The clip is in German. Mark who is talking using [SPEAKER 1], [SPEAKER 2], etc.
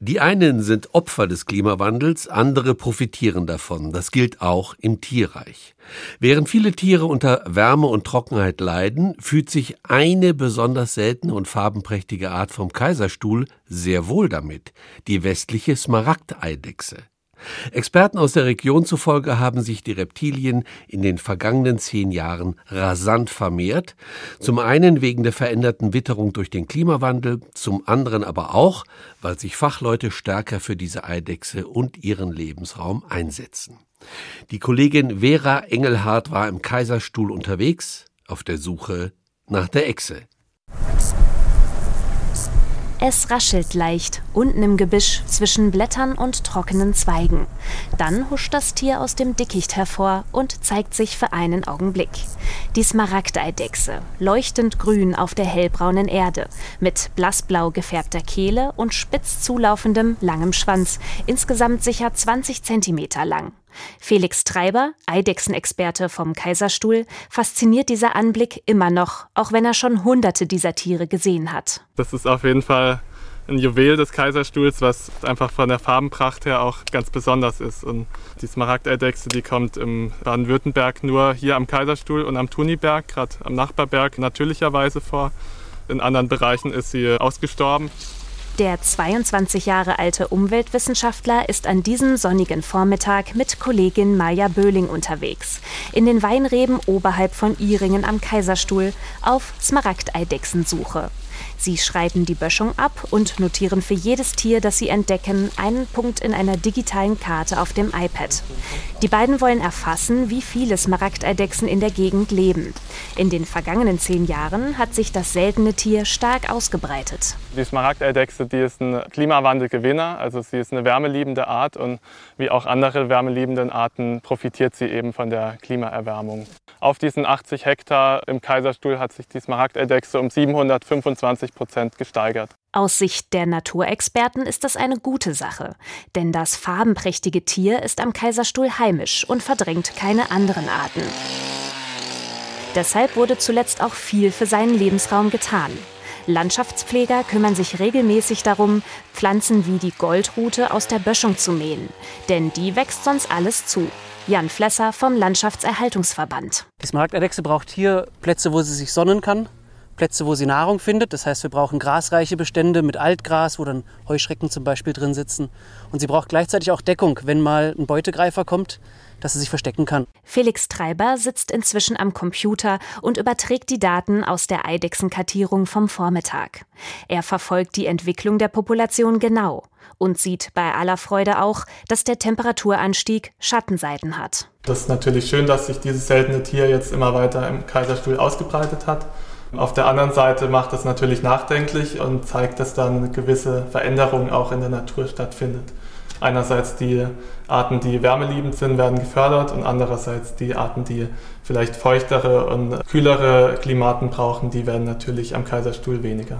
[SPEAKER 1] Die einen sind Opfer des Klimawandels, andere profitieren davon. Das gilt auch im Tierreich. Während viele Tiere unter Wärme und Trockenheit leiden, fühlt sich eine besonders seltene und farbenprächtige Art vom Kaiserstuhl sehr wohl damit, die westliche Smaragdeidechse. Experten aus der Region zufolge haben sich die Reptilien in den vergangenen zehn Jahren rasant vermehrt, zum einen wegen der veränderten Witterung durch den Klimawandel, zum anderen aber auch, weil sich Fachleute stärker für diese Eidechse und ihren Lebensraum einsetzen. Die Kollegin Vera Engelhardt war im Kaiserstuhl unterwegs auf der Suche nach der Echse.
[SPEAKER 2] Es raschelt leicht, unten im Gebüsch zwischen Blättern und trockenen Zweigen. Dann huscht das Tier aus dem Dickicht hervor und zeigt sich für einen Augenblick. Die Smaragdeidechse, leuchtend grün auf der hellbraunen Erde, mit blassblau gefärbter Kehle und spitz zulaufendem, langem Schwanz, insgesamt sicher 20 Zentimeter lang. Felix Treiber, Eidechsenexperte vom Kaiserstuhl, fasziniert dieser Anblick immer noch, auch wenn er schon hunderte dieser Tiere gesehen hat.
[SPEAKER 3] Das ist auf jeden Fall ein Juwel des Kaiserstuhls, was einfach von der Farbenpracht her auch ganz besonders ist. Und die Smaragdeidechse, die kommt im Baden-Württemberg nur hier am Kaiserstuhl und am Tuniberg, gerade am Nachbarberg, natürlicherweise vor. In anderen Bereichen ist sie ausgestorben.
[SPEAKER 2] Der 22 Jahre alte Umweltwissenschaftler ist an diesem sonnigen Vormittag mit Kollegin Maja Böhling unterwegs. In den Weinreben oberhalb von Iringen am Kaiserstuhl auf Smaragdeidechsensuche. Sie schreiben die Böschung ab und notieren für jedes Tier, das sie entdecken, einen Punkt in einer digitalen Karte auf dem iPad. Die beiden wollen erfassen, wie viele Smaragdeidechsen in der Gegend leben. In den vergangenen zehn Jahren hat sich das seltene Tier stark ausgebreitet.
[SPEAKER 3] Die Smaragdeidechse, die ist ein Klimawandelgewinner, also sie ist eine wärmeliebende Art und wie auch andere wärmeliebenden Arten profitiert sie eben von der Klimaerwärmung. Auf diesen 80 Hektar im Kaiserstuhl hat sich die Smaragdeidechse um 725 Prozent gesteigert.
[SPEAKER 2] Aus Sicht der Naturexperten ist das eine gute Sache, denn das farbenprächtige Tier ist am Kaiserstuhl heimisch und verdrängt keine anderen Arten. Deshalb wurde zuletzt auch viel für seinen Lebensraum getan. Landschaftspfleger kümmern sich regelmäßig darum, Pflanzen wie die Goldrute aus der Böschung zu mähen, denn die wächst sonst alles zu. Jan Flesser vom Landschaftserhaltungsverband.
[SPEAKER 4] Die Smaragdeidechse braucht hier Plätze, wo sie sich sonnen kann, Plätze, wo sie Nahrung findet. Das heißt, wir brauchen grasreiche Bestände mit Altgras, wo dann Heuschrecken zum Beispiel drin sitzen. Und sie braucht gleichzeitig auch Deckung, wenn mal ein Beutegreifer kommt, dass sie sich verstecken kann.
[SPEAKER 2] Felix Treiber sitzt inzwischen am Computer und überträgt die Daten aus der Eidechsenkartierung vom Vormittag. Er verfolgt die Entwicklung der Population genau und sieht bei aller Freude auch, dass der Temperaturanstieg Schattenseiten hat.
[SPEAKER 3] Das ist natürlich schön, dass sich dieses seltene Tier jetzt immer weiter im Kaiserstuhl ausgebreitet hat. Auf der anderen Seite macht es natürlich nachdenklich und zeigt, dass dann gewisse Veränderung auch in der Natur stattfindet. Einerseits die Arten, die wärmeliebend sind, werden gefördert und andererseits die Arten, die vielleicht feuchtere und kühlere Klimaten brauchen, die werden natürlich am Kaiserstuhl weniger.